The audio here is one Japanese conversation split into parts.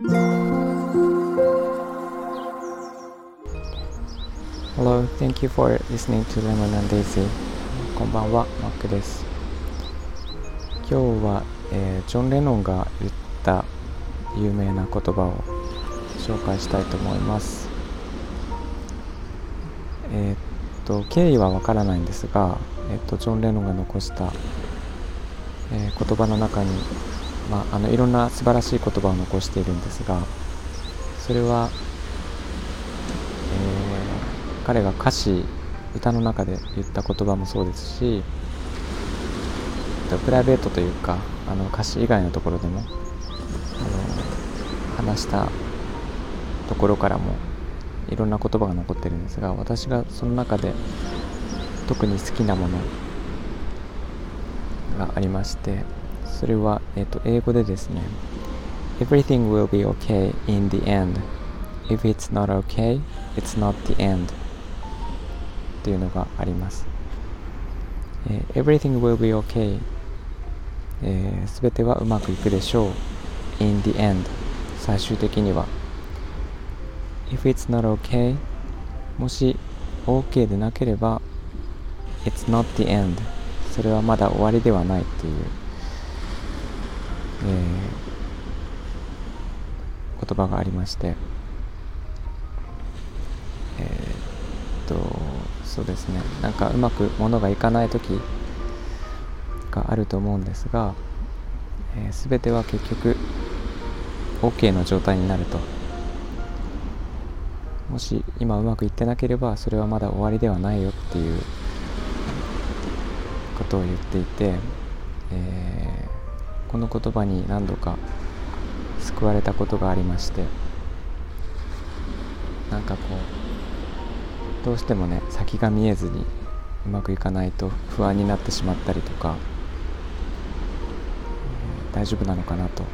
Hello, thank you for listening to Lemon and Daisy. こんばんは、マックです。今日は、えー、ジョン・レノンが言った有名な言葉を紹介したいと思います。えー、っと、経緯はわからないんですが、えー、っと、ジョン・レノンが残した、え言葉の中に、まあ、あのいろんな素晴らしい言葉を残しているんですが、それは彼が歌詞歌の中で言った言葉もそうですしプライベートというかあの歌詞以外のところでもあの話したところからもいろんな言葉が残ってるんですが私がその中で特に好きなものがありましてそれは、えー、と英語でですね Everything will be okay in the end If it's not okay, it's not the end っていうのがあります。えー、Everything will be okay す、えー、べ、てはうまくいくでしょう in the end 最終的には If it's not okay もし OK でなければ It's not the end それはまだ終わりではないっていう、えー、言葉がありましてえー、っとそうですね。なんかうまくものがいかない時があると思うんですが、えー、全ては結局 OK の状態になると。もし今うまくいってなければそれはまだ終わりではないよっていうことを言っていて、えー、この言葉に何度か救われたことがありましてなんかこうどうしてもね先が見えずにうまくいかないと不安になってしまったりとか、大丈夫なのかなと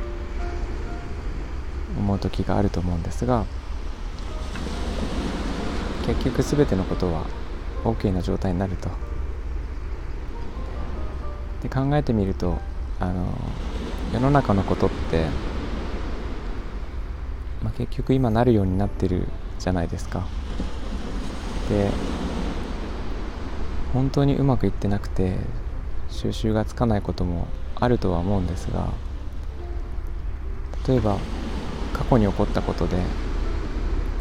思う時があると思うんですが結局全てのことは OK な状態になると。で考えてみるとあの世の中のことって、まあ、結局今なるようになってるじゃないですか。で本当にうまくいってなくて収集がつかないこともあるとは思うんですが例えば過去に起こったことで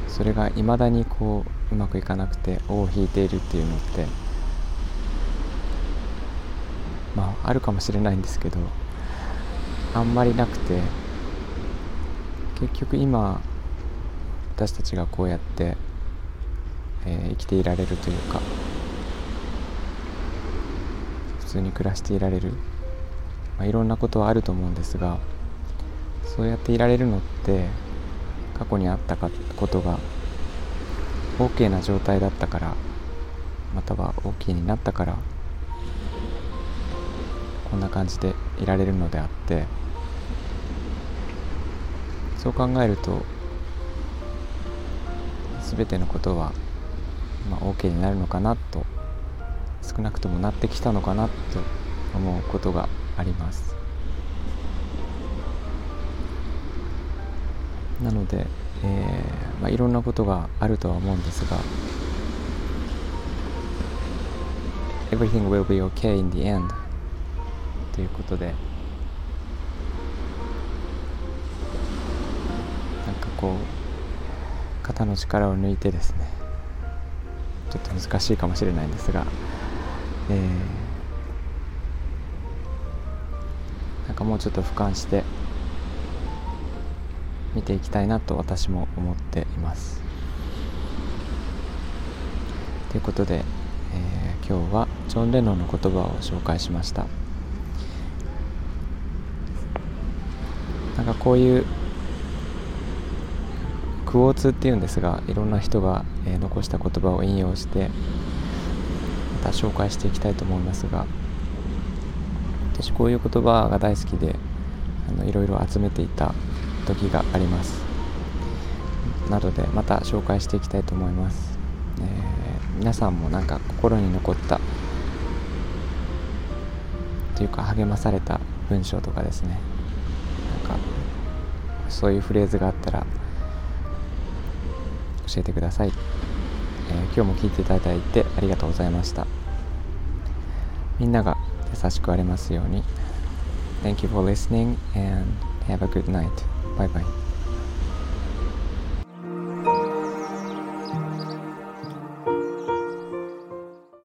それがいまだにこううまくいかなくて尾を引いているっていうのってまああるかもしれないんですけどあんまりなくて結局今私たちがこうやってえー、生きていられるというか普通に暮らしていられる、まあ、いろんなことはあると思うんですがそうやっていられるのって過去にあったかことが OK な状態だったからまたは OK になったからこんな感じでいられるのであってそう考えると全てのことはまあ、OK になるのかなと少なくともなってきたのかなと思うことがあります。なので、えーまあ、いろんなことがあるとは思うんですが Everything will be okay in the end. ということでなんかこう肩の力を抜いてですねちょっと難しいかもしれないんですが、えー、なんかもうちょっと俯瞰して見ていきたいなと私も思っています。ということで、えー、今日はジョン・レノンの言葉を紹介しました。なんかこういうクォーツっていうんですがいろんな人が、えー、残した言葉を引用してまた紹介していきたいと思いますが私こういう言葉が大好きであのいろいろ集めていた時があります。なのでまた紹介していきたいと思います、えー、皆さんもなんか心に残ったというか励まされた文章とかですね。かそういうフレーズがあったら教えてください、えー、今日も聞いていただいてありがとうございましたみんなが優しくありますように Thank you for listening and have a good night. Bye bye.